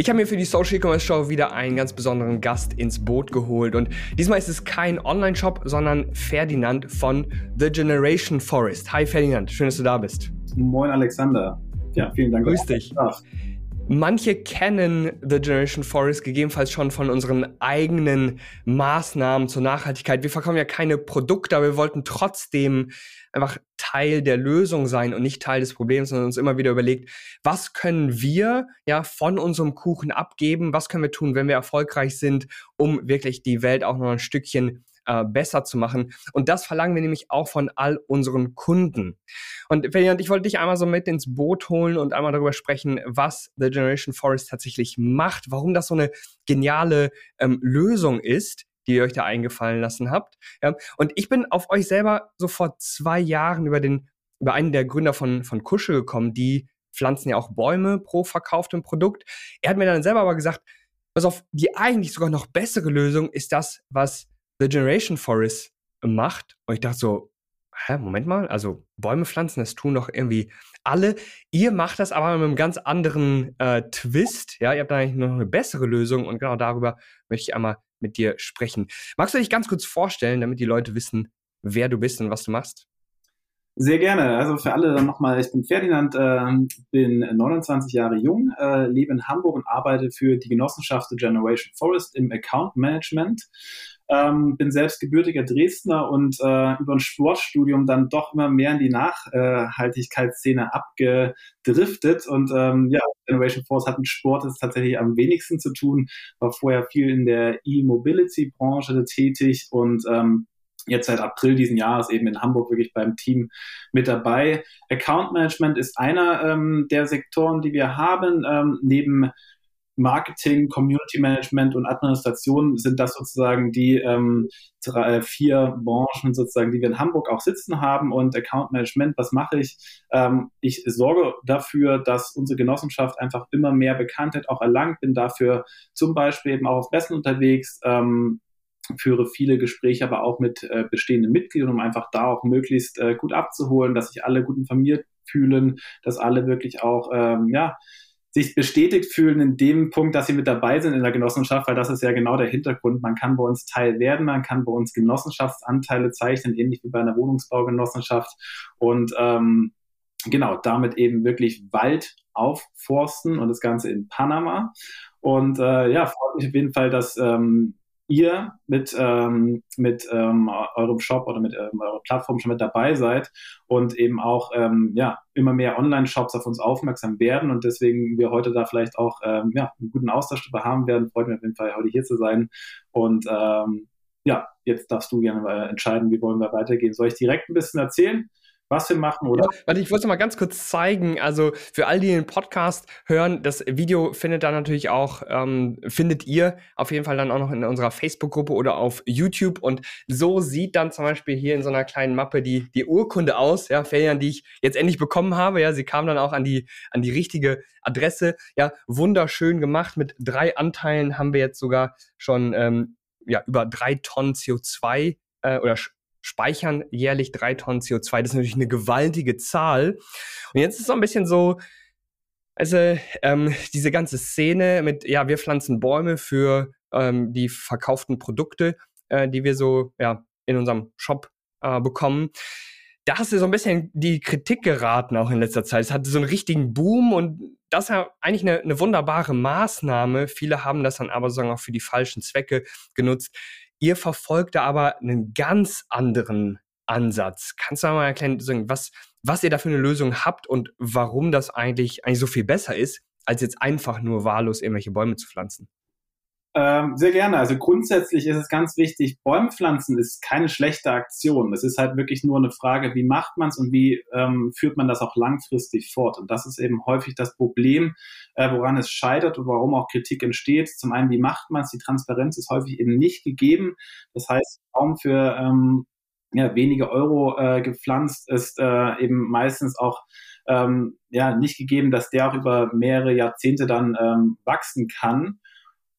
Ich habe mir für die Social E-Commerce Show wieder einen ganz besonderen Gast ins Boot geholt und diesmal ist es kein Online-Shop, sondern Ferdinand von The Generation Forest. Hi Ferdinand, schön, dass du da bist. Moin Alexander. Ja, vielen Dank. Grüß dich. Manche kennen The Generation Forest gegebenenfalls schon von unseren eigenen Maßnahmen zur Nachhaltigkeit. Wir verkaufen ja keine Produkte, aber wir wollten trotzdem einfach Teil der Lösung sein und nicht Teil des Problems, sondern uns immer wieder überlegt, was können wir ja von unserem Kuchen abgeben? Was können wir tun, wenn wir erfolgreich sind, um wirklich die Welt auch noch ein Stückchen äh, besser zu machen. Und das verlangen wir nämlich auch von all unseren Kunden. Und Ferdinand, ich wollte dich einmal so mit ins Boot holen und einmal darüber sprechen, was The Generation Forest tatsächlich macht, warum das so eine geniale ähm, Lösung ist die ihr euch da eingefallen lassen habt. Ja, und ich bin auf euch selber so vor zwei Jahren über den, über einen der Gründer von, von Kusche gekommen, die pflanzen ja auch Bäume pro verkauftem Produkt. Er hat mir dann selber aber gesagt, pass auf, die eigentlich sogar noch bessere Lösung ist das, was The Generation Forest macht. Und ich dachte so, hä, Moment mal, also Bäume pflanzen, das tun doch irgendwie alle. Ihr macht das aber mit einem ganz anderen äh, Twist. Ja, ihr habt da eigentlich noch eine bessere Lösung und genau darüber möchte ich einmal mit dir sprechen. Magst du dich ganz kurz vorstellen, damit die Leute wissen, wer du bist und was du machst? Sehr gerne. Also für alle dann nochmal, ich bin Ferdinand, äh, bin 29 Jahre jung, äh, lebe in Hamburg und arbeite für die Genossenschaft The Generation Forest im Account Management. Ähm, bin selbst gebürtiger Dresdner und äh, über ein Sportstudium dann doch immer mehr in die Nachhaltigkeitsszene abgedriftet. Und ähm, ja, Generation Force hat mit Sport ist tatsächlich am wenigsten zu tun, war vorher viel in der E-Mobility-Branche tätig und ähm, jetzt seit April diesen Jahres eben in Hamburg wirklich beim Team mit dabei. Account Management ist einer ähm, der Sektoren, die wir haben. Ähm, neben Marketing, Community Management und Administration sind das sozusagen die ähm, drei, vier Branchen sozusagen, die wir in Hamburg auch sitzen haben. Und Account Management, was mache ich? Ähm, ich sorge dafür, dass unsere Genossenschaft einfach immer mehr Bekanntheit auch erlangt. Bin dafür zum Beispiel eben auch auf Messen unterwegs. Ähm, führe viele Gespräche aber auch mit äh, bestehenden Mitgliedern, um einfach da auch möglichst äh, gut abzuholen, dass sich alle gut informiert fühlen, dass alle wirklich auch ähm, ja sich bestätigt fühlen in dem Punkt, dass sie mit dabei sind in der Genossenschaft, weil das ist ja genau der Hintergrund. Man kann bei uns Teil werden, man kann bei uns Genossenschaftsanteile zeichnen, ähnlich wie bei einer Wohnungsbaugenossenschaft und ähm, genau damit eben wirklich Wald aufforsten und das Ganze in Panama. Und äh, ja, freut mich auf jeden Fall, dass ähm, ihr mit, ähm, mit ähm, eurem Shop oder mit ähm, eurer Plattform schon mit dabei seid und eben auch ähm, ja, immer mehr Online-Shops auf uns aufmerksam werden und deswegen wir heute da vielleicht auch ähm, ja, einen guten Austausch darüber haben werden. Freut mich auf jeden Fall, heute hier zu sein. Und ähm, ja, jetzt darfst du gerne entscheiden, wie wollen wir weitergehen. Soll ich direkt ein bisschen erzählen? Was wir machen, oder? Ja, warte, ich wollte mal ganz kurz zeigen, also für all die den Podcast hören, das Video findet dann natürlich auch, ähm, findet ihr auf jeden Fall dann auch noch in unserer Facebook-Gruppe oder auf YouTube. Und so sieht dann zum Beispiel hier in so einer kleinen Mappe die, die Urkunde aus, ja, Ferien, die ich jetzt endlich bekommen habe, ja, sie kam dann auch an die, an die richtige Adresse, ja, wunderschön gemacht, mit drei Anteilen haben wir jetzt sogar schon, ähm, ja, über drei Tonnen CO2 äh, oder speichern jährlich drei Tonnen CO2. Das ist natürlich eine gewaltige Zahl. Und jetzt ist so ein bisschen so, also ähm, diese ganze Szene mit, ja, wir pflanzen Bäume für ähm, die verkauften Produkte, äh, die wir so ja, in unserem Shop äh, bekommen. Da hast du so ein bisschen die Kritik geraten auch in letzter Zeit. Es hatte so einen richtigen Boom und das ist ja eigentlich eine, eine wunderbare Maßnahme. Viele haben das dann aber sozusagen auch für die falschen Zwecke genutzt. Ihr verfolgt da aber einen ganz anderen Ansatz. Kannst du mal erklären, was, was ihr da für eine Lösung habt und warum das eigentlich, eigentlich so viel besser ist, als jetzt einfach nur wahllos irgendwelche Bäume zu pflanzen? Ähm, sehr gerne. Also grundsätzlich ist es ganz wichtig, Bäume pflanzen ist keine schlechte Aktion. Es ist halt wirklich nur eine Frage, wie macht man es und wie ähm, führt man das auch langfristig fort. Und das ist eben häufig das Problem, äh, woran es scheitert und warum auch Kritik entsteht. Zum einen, wie macht man es? Die Transparenz ist häufig eben nicht gegeben. Das heißt, Baum für ähm, ja, wenige Euro äh, gepflanzt ist äh, eben meistens auch ähm, ja, nicht gegeben, dass der auch über mehrere Jahrzehnte dann ähm, wachsen kann.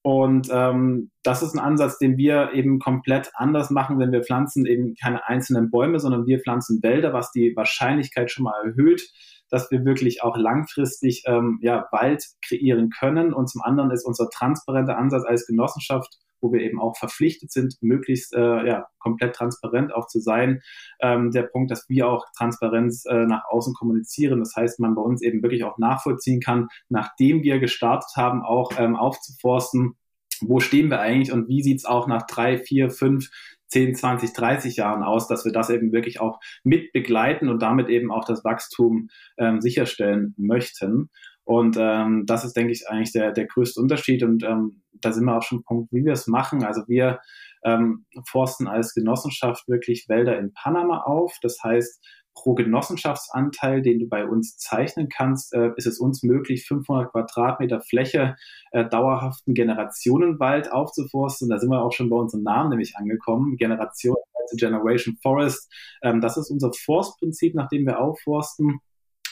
Und ähm, das ist ein Ansatz, den wir eben komplett anders machen, wenn wir pflanzen eben keine einzelnen Bäume, sondern wir pflanzen Wälder, was die Wahrscheinlichkeit schon mal erhöht, dass wir wirklich auch langfristig ähm, ja, Wald kreieren können. Und zum anderen ist unser transparenter Ansatz als Genossenschaft wo wir eben auch verpflichtet sind, möglichst äh, ja, komplett transparent auch zu sein. Ähm, der Punkt, dass wir auch Transparenz äh, nach außen kommunizieren. Das heißt, man bei uns eben wirklich auch nachvollziehen kann, nachdem wir gestartet haben, auch ähm, aufzuforsten, wo stehen wir eigentlich und wie sieht's auch nach drei, vier, fünf, 10, 20, 30 Jahren aus, dass wir das eben wirklich auch mit begleiten und damit eben auch das Wachstum ähm, sicherstellen möchten. Und ähm, das ist, denke ich, eigentlich der, der größte Unterschied. Und ähm, da sind wir auch schon Punkt, wie wir es machen. Also wir ähm, forsten als Genossenschaft wirklich Wälder in Panama auf. Das heißt, pro Genossenschaftsanteil, den du bei uns zeichnen kannst, äh, ist es uns möglich, 500 Quadratmeter Fläche äh, dauerhaften Generationenwald aufzuforsten. Da sind wir auch schon bei unserem Namen nämlich angekommen. Generation, also Generation Forest. Ähm, das ist unser Forstprinzip, nach dem wir aufforsten.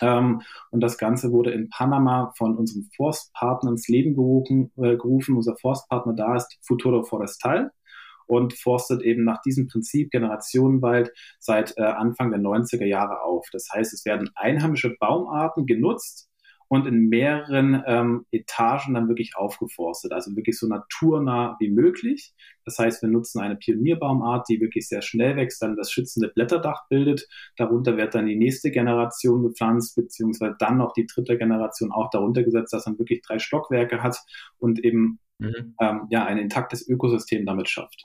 Ähm, und das Ganze wurde in Panama von unserem Forstpartner ins Leben gerufen. Äh, gerufen. Unser Forstpartner da ist Futuro Forestal und forstet eben nach diesem Prinzip Generationenwald seit äh, Anfang der 90er Jahre auf. Das heißt, es werden einheimische Baumarten genutzt und in mehreren ähm, Etagen dann wirklich aufgeforstet, also wirklich so naturnah wie möglich. Das heißt, wir nutzen eine Pionierbaumart, die wirklich sehr schnell wächst, dann das schützende Blätterdach bildet. Darunter wird dann die nächste Generation gepflanzt, beziehungsweise dann noch die dritte Generation auch darunter gesetzt, dass man wirklich drei Stockwerke hat und eben mhm. ähm, ja ein intaktes Ökosystem damit schafft.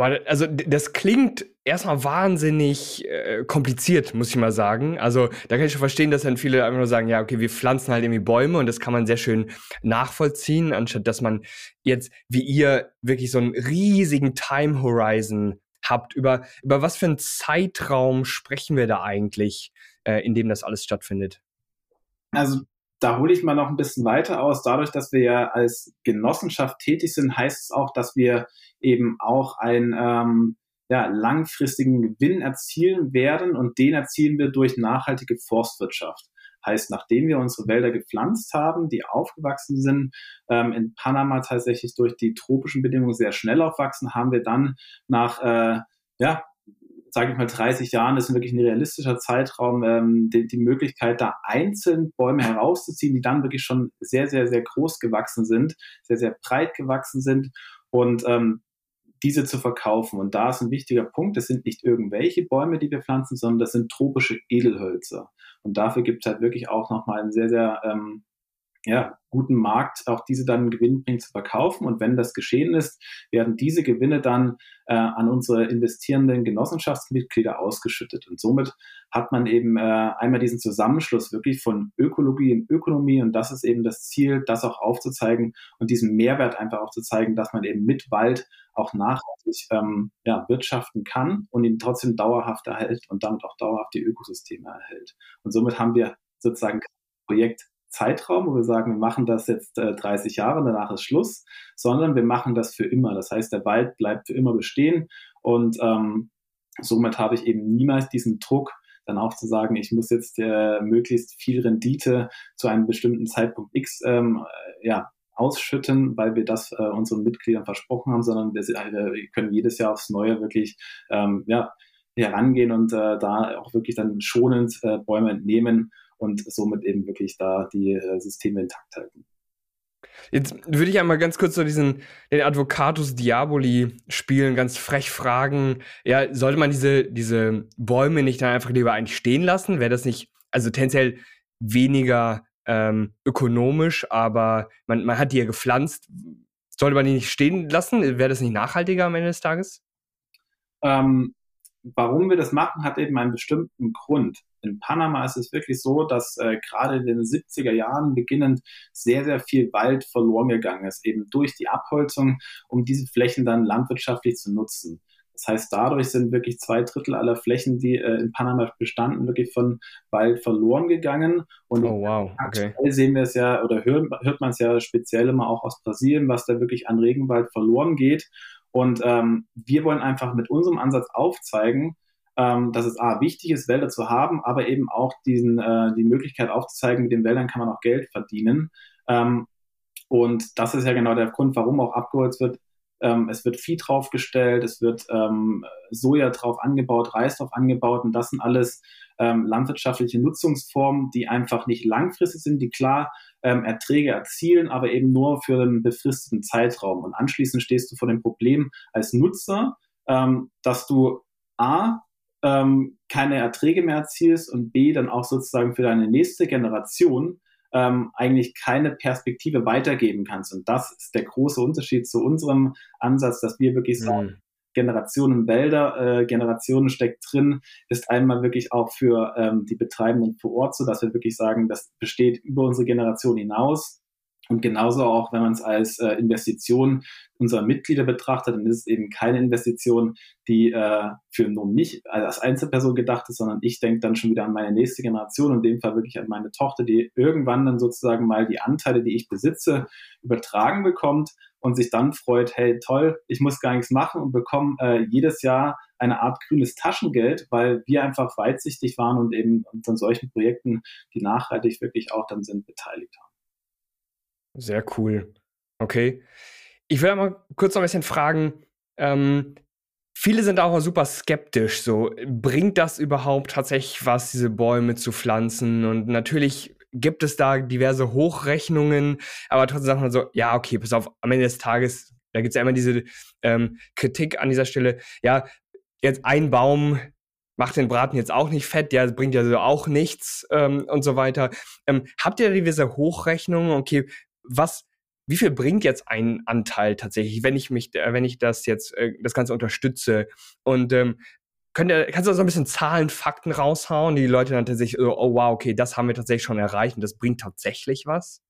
Also das klingt erstmal wahnsinnig äh, kompliziert, muss ich mal sagen. Also da kann ich schon verstehen, dass dann viele einfach nur sagen, ja, okay, wir pflanzen halt irgendwie Bäume und das kann man sehr schön nachvollziehen, anstatt dass man jetzt wie ihr wirklich so einen riesigen Time Horizon habt. Über, über was für einen Zeitraum sprechen wir da eigentlich, äh, in dem das alles stattfindet? Also da hole ich mal noch ein bisschen weiter aus. Dadurch, dass wir ja als Genossenschaft tätig sind, heißt es auch, dass wir eben auch einen ähm, ja, langfristigen Gewinn erzielen werden und den erzielen wir durch nachhaltige Forstwirtschaft. Heißt, nachdem wir unsere Wälder gepflanzt haben, die aufgewachsen sind, ähm, in Panama tatsächlich durch die tropischen Bedingungen sehr schnell aufwachsen, haben wir dann nach äh, ja, sage ich mal, 30 Jahren ist wirklich ein realistischer Zeitraum, ähm, die, die Möglichkeit, da einzeln Bäume herauszuziehen, die dann wirklich schon sehr, sehr, sehr groß gewachsen sind, sehr, sehr breit gewachsen sind und ähm, diese zu verkaufen. Und da ist ein wichtiger Punkt, das sind nicht irgendwelche Bäume, die wir pflanzen, sondern das sind tropische Edelhölzer. Und dafür gibt es halt wirklich auch nochmal einen sehr, sehr ähm, ja, guten Markt auch diese dann gewinnbringend zu verkaufen. Und wenn das geschehen ist, werden diese Gewinne dann äh, an unsere investierenden Genossenschaftsmitglieder ausgeschüttet. Und somit hat man eben äh, einmal diesen Zusammenschluss wirklich von Ökologie und Ökonomie. Und das ist eben das Ziel, das auch aufzuzeigen und diesen Mehrwert einfach auch zu zeigen, dass man eben mit Wald auch nachhaltig ähm, ja, wirtschaften kann und ihn trotzdem dauerhaft erhält und damit auch dauerhaft die Ökosysteme erhält. Und somit haben wir sozusagen Projekt Zeitraum, wo wir sagen, wir machen das jetzt äh, 30 Jahre, danach ist Schluss, sondern wir machen das für immer. Das heißt, der Wald bleibt für immer bestehen und ähm, somit habe ich eben niemals diesen Druck, dann auch zu sagen, ich muss jetzt äh, möglichst viel Rendite zu einem bestimmten Zeitpunkt X ähm, äh, ja, ausschütten, weil wir das äh, unseren Mitgliedern versprochen haben, sondern wir, äh, wir können jedes Jahr aufs Neue wirklich ähm, ja, herangehen und äh, da auch wirklich dann schonend äh, Bäume entnehmen und somit eben wirklich da die äh, Systeme intakt halten. Jetzt würde ich einmal ganz kurz so diesen den Advocatus Diaboli spielen, ganz frech fragen, ja, sollte man diese, diese Bäume nicht dann einfach lieber eigentlich stehen lassen? Wäre das nicht, also tendenziell weniger ähm, ökonomisch, aber man, man hat die ja gepflanzt. Sollte man die nicht stehen lassen? Wäre das nicht nachhaltiger am Ende des Tages? Ähm, warum wir das machen, hat eben einen bestimmten Grund. In Panama ist es wirklich so, dass äh, gerade in den 70er Jahren beginnend sehr, sehr viel Wald verloren gegangen ist, eben durch die Abholzung, um diese Flächen dann landwirtschaftlich zu nutzen. Das heißt, dadurch sind wirklich zwei Drittel aller Flächen, die äh, in Panama bestanden, wirklich von Wald verloren gegangen. Und oh, wow. okay. aktuell sehen wir es ja oder hört, hört man es ja speziell immer auch aus Brasilien, was da wirklich an Regenwald verloren geht. Und ähm, wir wollen einfach mit unserem Ansatz aufzeigen, ähm, dass es A, wichtig ist, Wälder zu haben, aber eben auch diesen, äh, die Möglichkeit aufzuzeigen, mit den Wäldern kann man auch Geld verdienen. Ähm, und das ist ja genau der Grund, warum auch abgeholzt wird. Ähm, es wird Vieh draufgestellt, es wird ähm, Soja drauf angebaut, Reis drauf angebaut und das sind alles ähm, landwirtschaftliche Nutzungsformen, die einfach nicht langfristig sind, die klar ähm, Erträge erzielen, aber eben nur für einen befristeten Zeitraum. Und anschließend stehst du vor dem Problem als Nutzer, ähm, dass du A, ähm, keine Erträge mehr erzielst und B, dann auch sozusagen für deine nächste Generation ähm, eigentlich keine Perspektive weitergeben kannst. Und das ist der große Unterschied zu unserem Ansatz, dass wir wirklich sagen, mhm. Generationen Wälder, äh, Generationen steckt drin, ist einmal wirklich auch für ähm, die Betreibenden vor Ort so, dass wir wirklich sagen, das besteht über unsere Generation hinaus. Und genauso auch, wenn man es als äh, Investition unserer Mitglieder betrachtet, dann ist es eben keine Investition, die äh, für nur mich als Einzelperson gedacht ist, sondern ich denke dann schon wieder an meine nächste Generation, in dem Fall wirklich an meine Tochter, die irgendwann dann sozusagen mal die Anteile, die ich besitze, übertragen bekommt und sich dann freut, hey toll, ich muss gar nichts machen und bekomme äh, jedes Jahr eine Art grünes Taschengeld, weil wir einfach weitsichtig waren und eben an solchen Projekten, die nachhaltig wirklich auch dann sind, beteiligt haben. Sehr cool. Okay. Ich will mal kurz noch ein bisschen fragen, ähm, viele sind auch super skeptisch, so, bringt das überhaupt tatsächlich was, diese Bäume zu pflanzen? Und natürlich gibt es da diverse Hochrechnungen, aber trotzdem sagt man so, ja, okay, pass auf, am Ende des Tages, da gibt es ja immer diese ähm, Kritik an dieser Stelle, ja, jetzt ein Baum macht den Braten jetzt auch nicht fett, der bringt ja so auch nichts ähm, und so weiter. Ähm, habt ihr diese Hochrechnungen? Okay, was, wie viel bringt jetzt ein Anteil tatsächlich, wenn ich mich, wenn ich das jetzt, äh, das Ganze unterstütze? Und ähm, könnt ihr, kannst du so ein bisschen Zahlen, Fakten raushauen, die Leute dann tatsächlich so, oh wow, okay, das haben wir tatsächlich schon erreicht und das bringt tatsächlich was?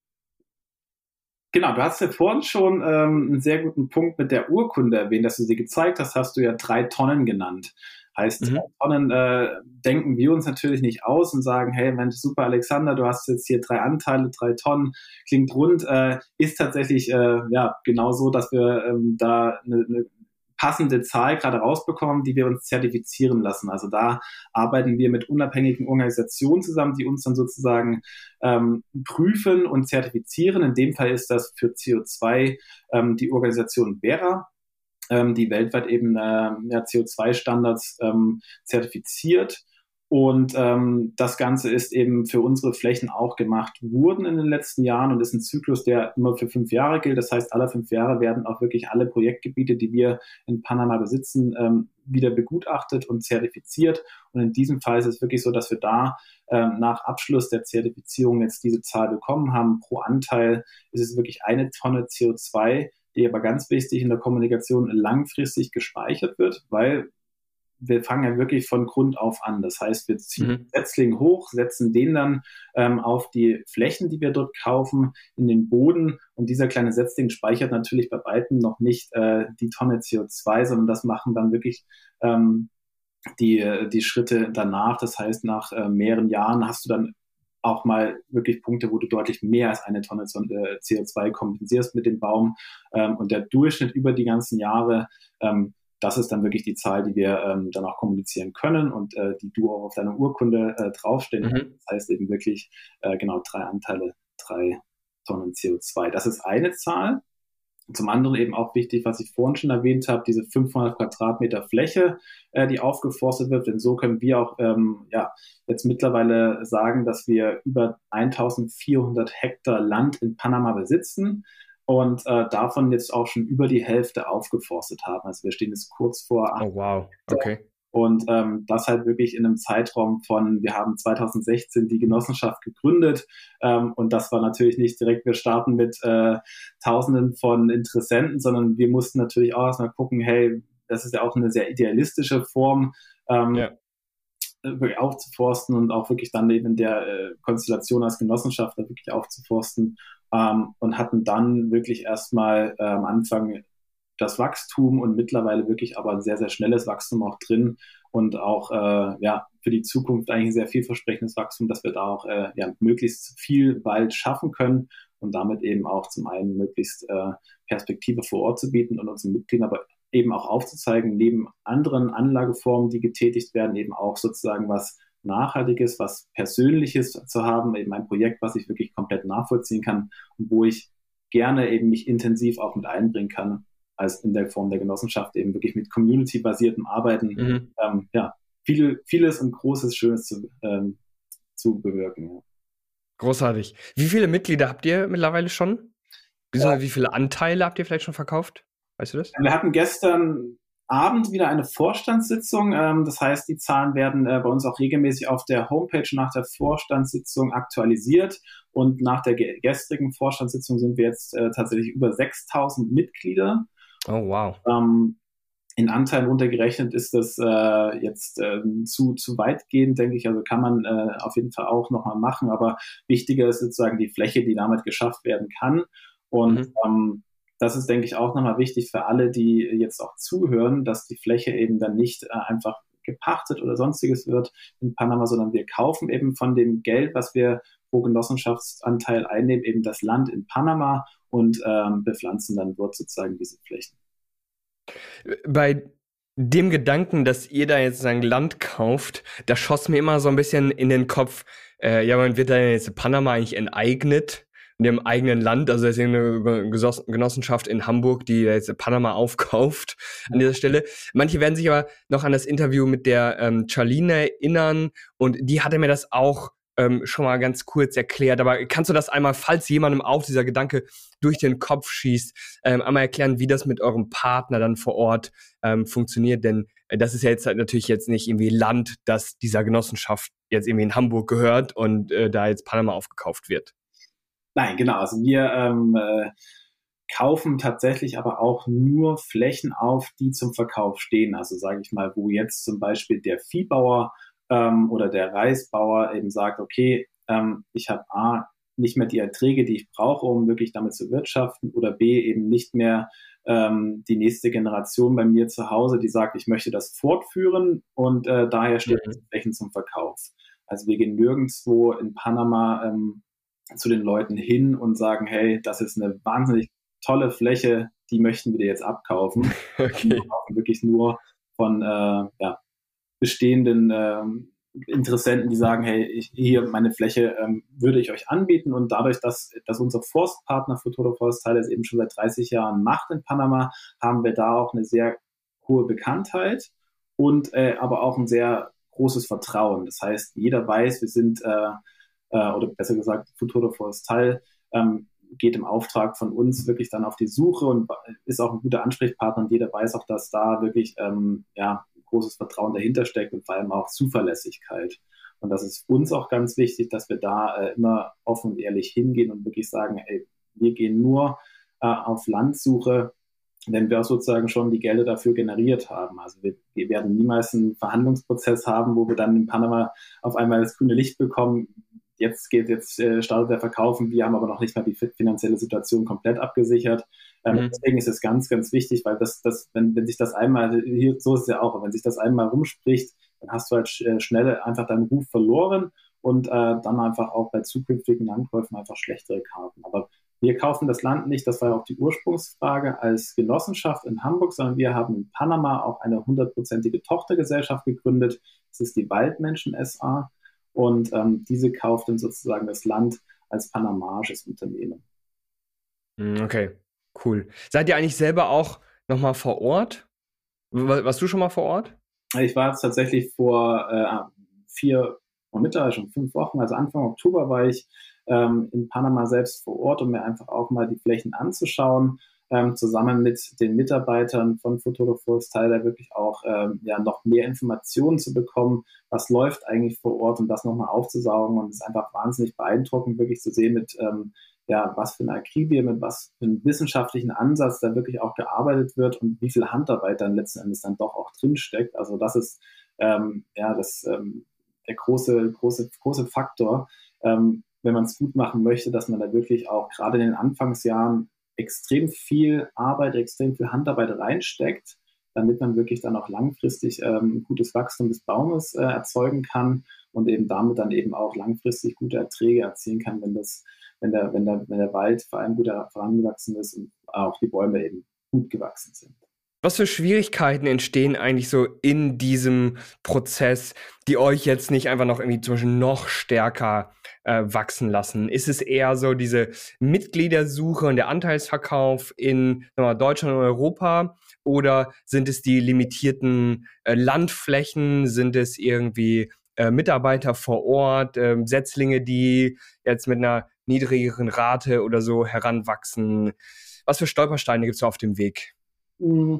Genau, du hast ja vorhin schon ähm, einen sehr guten Punkt mit der Urkunde erwähnt, dass du sie gezeigt hast, hast du ja drei Tonnen genannt. Heißt, mhm. Tonnen äh, denken wir uns natürlich nicht aus und sagen, hey Mensch, super Alexander, du hast jetzt hier drei Anteile, drei Tonnen, klingt rund, äh, ist tatsächlich äh, ja genau so, dass wir ähm, da eine, eine passende Zahl gerade rausbekommen, die wir uns zertifizieren lassen. Also da arbeiten wir mit unabhängigen Organisationen zusammen, die uns dann sozusagen ähm, prüfen und zertifizieren. In dem Fall ist das für CO2 ähm, die Organisation Vera ähm, die weltweit eben äh, ja, CO2-Standards ähm, zertifiziert. Und ähm, das Ganze ist eben für unsere Flächen auch gemacht worden in den letzten Jahren und ist ein Zyklus, der immer für fünf Jahre gilt. Das heißt, alle fünf Jahre werden auch wirklich alle Projektgebiete, die wir in Panama besitzen, ähm, wieder begutachtet und zertifiziert. Und in diesem Fall ist es wirklich so, dass wir da ähm, nach Abschluss der Zertifizierung jetzt diese Zahl bekommen haben. Pro Anteil ist es wirklich eine Tonne CO2, die aber ganz wichtig in der Kommunikation langfristig gespeichert wird, weil wir fangen ja wirklich von Grund auf an. Das heißt, wir ziehen mhm. Setzling hoch, setzen den dann ähm, auf die Flächen, die wir dort kaufen, in den Boden. Und dieser kleine Setzling speichert natürlich bei weitem noch nicht äh, die Tonne CO2, sondern das machen dann wirklich ähm, die, die Schritte danach. Das heißt, nach äh, mehreren Jahren hast du dann auch mal wirklich Punkte, wo du deutlich mehr als eine Tonne CO2 äh, kompensierst mit dem Baum. Ähm, und der Durchschnitt über die ganzen Jahre, ähm, das ist dann wirklich die Zahl, die wir ähm, dann auch kommunizieren können und äh, die du auch auf deiner Urkunde äh, draufstehen mhm. Das heißt eben wirklich genau drei Anteile, drei Tonnen CO2. Das ist eine Zahl. Zum anderen eben auch wichtig, was ich vorhin schon erwähnt habe, diese 500 Quadratmeter Fläche, äh, die aufgeforstet wird. Denn so können wir auch ähm, ja, jetzt mittlerweile sagen, dass wir über 1400 Hektar Land in Panama besitzen und äh, davon jetzt auch schon über die Hälfte aufgeforstet haben. Also wir stehen jetzt kurz vor. Oh wow, okay. Und ähm, das halt wirklich in einem Zeitraum von, wir haben 2016 die Genossenschaft gegründet ähm, und das war natürlich nicht direkt, wir starten mit äh, Tausenden von Interessenten, sondern wir mussten natürlich auch erstmal gucken, hey, das ist ja auch eine sehr idealistische Form, ähm, ja. wirklich aufzuforsten und auch wirklich dann eben in der äh, Konstellation als Genossenschaft wirklich aufzuforsten ähm, und hatten dann wirklich erstmal äh, am Anfang das Wachstum und mittlerweile wirklich aber ein sehr, sehr schnelles Wachstum auch drin und auch äh, ja, für die Zukunft eigentlich ein sehr vielversprechendes Wachstum, dass wir da auch äh, ja, möglichst viel Wald schaffen können und damit eben auch zum einen möglichst äh, Perspektive vor Ort zu bieten und unseren Mitgliedern aber eben auch aufzuzeigen, neben anderen Anlageformen, die getätigt werden, eben auch sozusagen was Nachhaltiges, was Persönliches zu haben, eben ein Projekt, was ich wirklich komplett nachvollziehen kann und wo ich gerne eben mich intensiv auch mit einbringen kann als in der Form der Genossenschaft eben wirklich mit community-basiertem Arbeiten mhm. ähm, ja, viel, vieles und Großes, Schönes zu, ähm, zu bewirken. Ja. Großartig. Wie viele Mitglieder habt ihr mittlerweile schon? Ja. Wie viele Anteile habt ihr vielleicht schon verkauft? Weißt du das? Wir hatten gestern Abend wieder eine Vorstandssitzung. Ähm, das heißt, die Zahlen werden äh, bei uns auch regelmäßig auf der Homepage nach der Vorstandssitzung aktualisiert. Und nach der gestrigen Vorstandssitzung sind wir jetzt äh, tatsächlich über 6000 Mitglieder. Oh, wow. Ähm, in Anteilen runtergerechnet ist das äh, jetzt äh, zu, zu weitgehend, denke ich. Also kann man äh, auf jeden Fall auch nochmal machen. Aber wichtiger ist sozusagen die Fläche, die damit geschafft werden kann. Und mhm. ähm, das ist, denke ich, auch nochmal wichtig für alle, die jetzt auch zuhören, dass die Fläche eben dann nicht äh, einfach gepachtet oder sonstiges wird in Panama, sondern wir kaufen eben von dem Geld, was wir pro Genossenschaftsanteil einnehmen, eben das Land in Panama und ähm, bepflanzen dann dort sozusagen diese Flächen. Bei dem Gedanken, dass ihr da jetzt sein Land kauft, da schoss mir immer so ein bisschen in den Kopf, äh, ja, man wird da jetzt Panama eigentlich enteignet in dem eigenen Land. Also es ist eine Genossenschaft in Hamburg, die jetzt Panama aufkauft an dieser Stelle. Manche werden sich aber noch an das Interview mit der ähm, Charlene erinnern und die hatte mir das auch ähm, schon mal ganz kurz erklärt. Aber kannst du das einmal, falls jemandem auch dieser Gedanke durch den Kopf schießt, ähm, einmal erklären, wie das mit eurem Partner dann vor Ort ähm, funktioniert? Denn äh, das ist ja jetzt halt natürlich jetzt nicht irgendwie Land, das dieser Genossenschaft jetzt irgendwie in Hamburg gehört und äh, da jetzt Panama aufgekauft wird. Nein, genau. Also wir ähm, äh, kaufen tatsächlich aber auch nur Flächen auf, die zum Verkauf stehen. Also sage ich mal, wo jetzt zum Beispiel der Viehbauer ähm, oder der Reisbauer eben sagt, okay, ähm, ich habe A, nicht mehr die Erträge, die ich brauche, um wirklich damit zu wirtschaften, oder B, eben nicht mehr ähm, die nächste Generation bei mir zu Hause, die sagt, ich möchte das fortführen und äh, daher stehen mhm. Flächen zum Verkauf. Also wir gehen nirgendwo in Panama ähm, zu den Leuten hin und sagen, hey, das ist eine wahnsinnig tolle Fläche, die möchten wir dir jetzt abkaufen. Okay. Wir kaufen wirklich nur von äh, ja, bestehenden ähm, Interessenten, die sagen, hey, ich, hier meine Fläche ähm, würde ich euch anbieten und dadurch, dass, dass unser Forstpartner für Toto Forstteile es eben schon seit 30 Jahren macht in Panama, haben wir da auch eine sehr hohe Bekanntheit und äh, aber auch ein sehr großes Vertrauen. Das heißt, jeder weiß, wir sind äh, äh, oder besser gesagt Futuro Forestal, ähm, geht im Auftrag von uns wirklich dann auf die Suche und ist auch ein guter Ansprechpartner und jeder weiß auch, dass da wirklich ähm, ja, großes Vertrauen dahinter steckt und vor allem auch Zuverlässigkeit. Und das ist uns auch ganz wichtig, dass wir da äh, immer offen und ehrlich hingehen und wirklich sagen, ey, wir gehen nur äh, auf Landsuche, wenn wir auch sozusagen schon die Gelder dafür generiert haben. Also wir, wir, werden niemals einen Verhandlungsprozess haben, wo wir dann in Panama auf einmal das grüne Licht bekommen jetzt geht, jetzt äh, startet der Verkauf und wir haben aber noch nicht mal die finanzielle Situation komplett abgesichert. Ähm, mhm. Deswegen ist es ganz, ganz wichtig, weil das, das, wenn, wenn sich das einmal, hier, so ist es ja auch, wenn sich das einmal rumspricht, dann hast du halt äh, schnell einfach deinen Ruf verloren und äh, dann einfach auch bei zukünftigen Landkäufen einfach schlechtere Karten. Aber wir kaufen das Land nicht, das war ja auch die Ursprungsfrage, als Genossenschaft in Hamburg, sondern wir haben in Panama auch eine hundertprozentige Tochtergesellschaft gegründet. Das ist die Waldmenschen SA und ähm, diese kauft dann sozusagen das Land als panamaisches Unternehmen. Hm, okay, cool. Seid ihr eigentlich selber auch nochmal vor Ort? Warst du schon mal vor Ort? Ich war tatsächlich vor äh, vier, vor Mittag, schon fünf Wochen, also Anfang Oktober war ich ähm, in Panama selbst vor Ort, um mir einfach auch mal die Flächen anzuschauen ähm, zusammen mit den Mitarbeitern von Futuro Tyler wirklich auch ähm, ja, noch mehr Informationen zu bekommen, was läuft eigentlich vor Ort und das nochmal aufzusaugen. Und es ist einfach wahnsinnig beeindruckend, wirklich zu sehen, mit ähm, ja, was für eine Akribie, mit was für einem wissenschaftlichen Ansatz da wirklich auch gearbeitet wird und wie viel Handarbeit dann letzten Endes dann doch auch drinsteckt. Also das ist ähm, ja das ähm, der große, große, große Faktor, ähm, wenn man es gut machen möchte, dass man da wirklich auch gerade in den Anfangsjahren extrem viel Arbeit, extrem viel Handarbeit reinsteckt, damit man wirklich dann auch langfristig ähm, gutes Wachstum des Baumes äh, erzeugen kann und eben damit dann eben auch langfristig gute Erträge erzielen kann, wenn das, wenn der, wenn der, wenn der Wald vor allem gut vorangewachsen ist und auch die Bäume eben gut gewachsen sind. Was für Schwierigkeiten entstehen eigentlich so in diesem Prozess, die euch jetzt nicht einfach noch irgendwie zum Beispiel noch stärker äh, wachsen lassen? Ist es eher so diese Mitgliedersuche und der Anteilsverkauf in mal, Deutschland und Europa? Oder sind es die limitierten äh, Landflächen? Sind es irgendwie äh, Mitarbeiter vor Ort, äh, Setzlinge, die jetzt mit einer niedrigeren Rate oder so heranwachsen? Was für Stolpersteine gibt es auf dem Weg? Mm,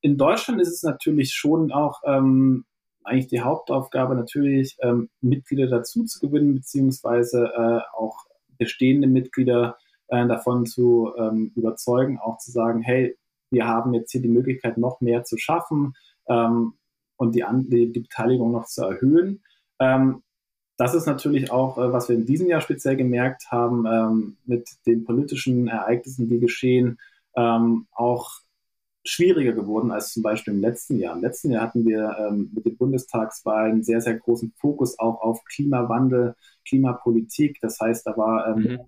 in Deutschland ist es natürlich schon auch ähm, eigentlich die Hauptaufgabe, natürlich ähm, Mitglieder dazu zu gewinnen, beziehungsweise äh, auch bestehende Mitglieder äh, davon zu ähm, überzeugen, auch zu sagen, hey, wir haben jetzt hier die Möglichkeit, noch mehr zu schaffen ähm, und die, die, die, Beteiligung noch zu erhöhen. Ähm, das ist natürlich auch, äh, was wir in diesem Jahr speziell gemerkt haben, ähm, mit den politischen Ereignissen, die geschehen, ähm, auch schwieriger geworden als zum Beispiel im letzten Jahr. Im letzten Jahr hatten wir ähm, mit den Bundestagswahlen sehr, sehr großen Fokus auch auf Klimawandel, Klimapolitik. Das heißt, da war ähm, mhm.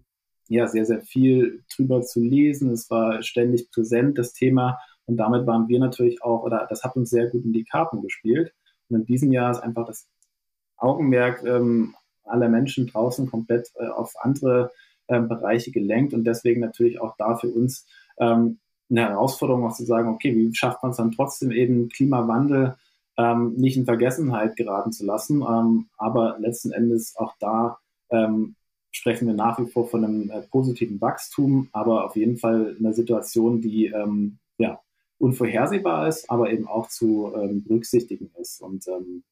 ja sehr, sehr viel drüber zu lesen. Es war ständig präsent, das Thema. Und damit waren wir natürlich auch, oder das hat uns sehr gut in die Karten gespielt. Und in diesem Jahr ist einfach das Augenmerk ähm, aller Menschen draußen komplett äh, auf andere äh, Bereiche gelenkt und deswegen natürlich auch da für uns ähm, eine Herausforderung, auch zu sagen, okay, wie schafft man es dann trotzdem eben Klimawandel ähm, nicht in Vergessenheit geraten zu lassen, ähm, aber letzten Endes auch da ähm, sprechen wir nach wie vor von einem äh, positiven Wachstum, aber auf jeden Fall eine Situation, die ähm, ja unvorhersehbar ist, aber eben auch zu ähm, berücksichtigen ist. Und ähm,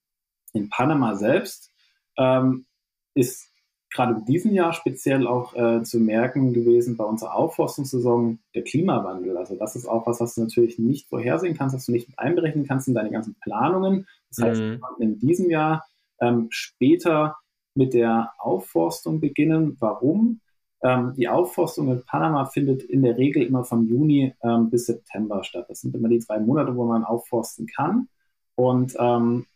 in Panama selbst ähm, ist gerade in diesem Jahr speziell auch äh, zu merken gewesen bei unserer Aufforstungssaison der Klimawandel. Also das ist auch was, was du natürlich nicht vorhersehen kannst, was du nicht einberechnen kannst in deine ganzen Planungen. Das heißt, mhm. in diesem Jahr ähm, später mit der Aufforstung beginnen. Warum? Ähm, die Aufforstung in Panama findet in der Regel immer von Juni ähm, bis September statt. Das sind immer die drei Monate, wo man aufforsten kann. Und ähm,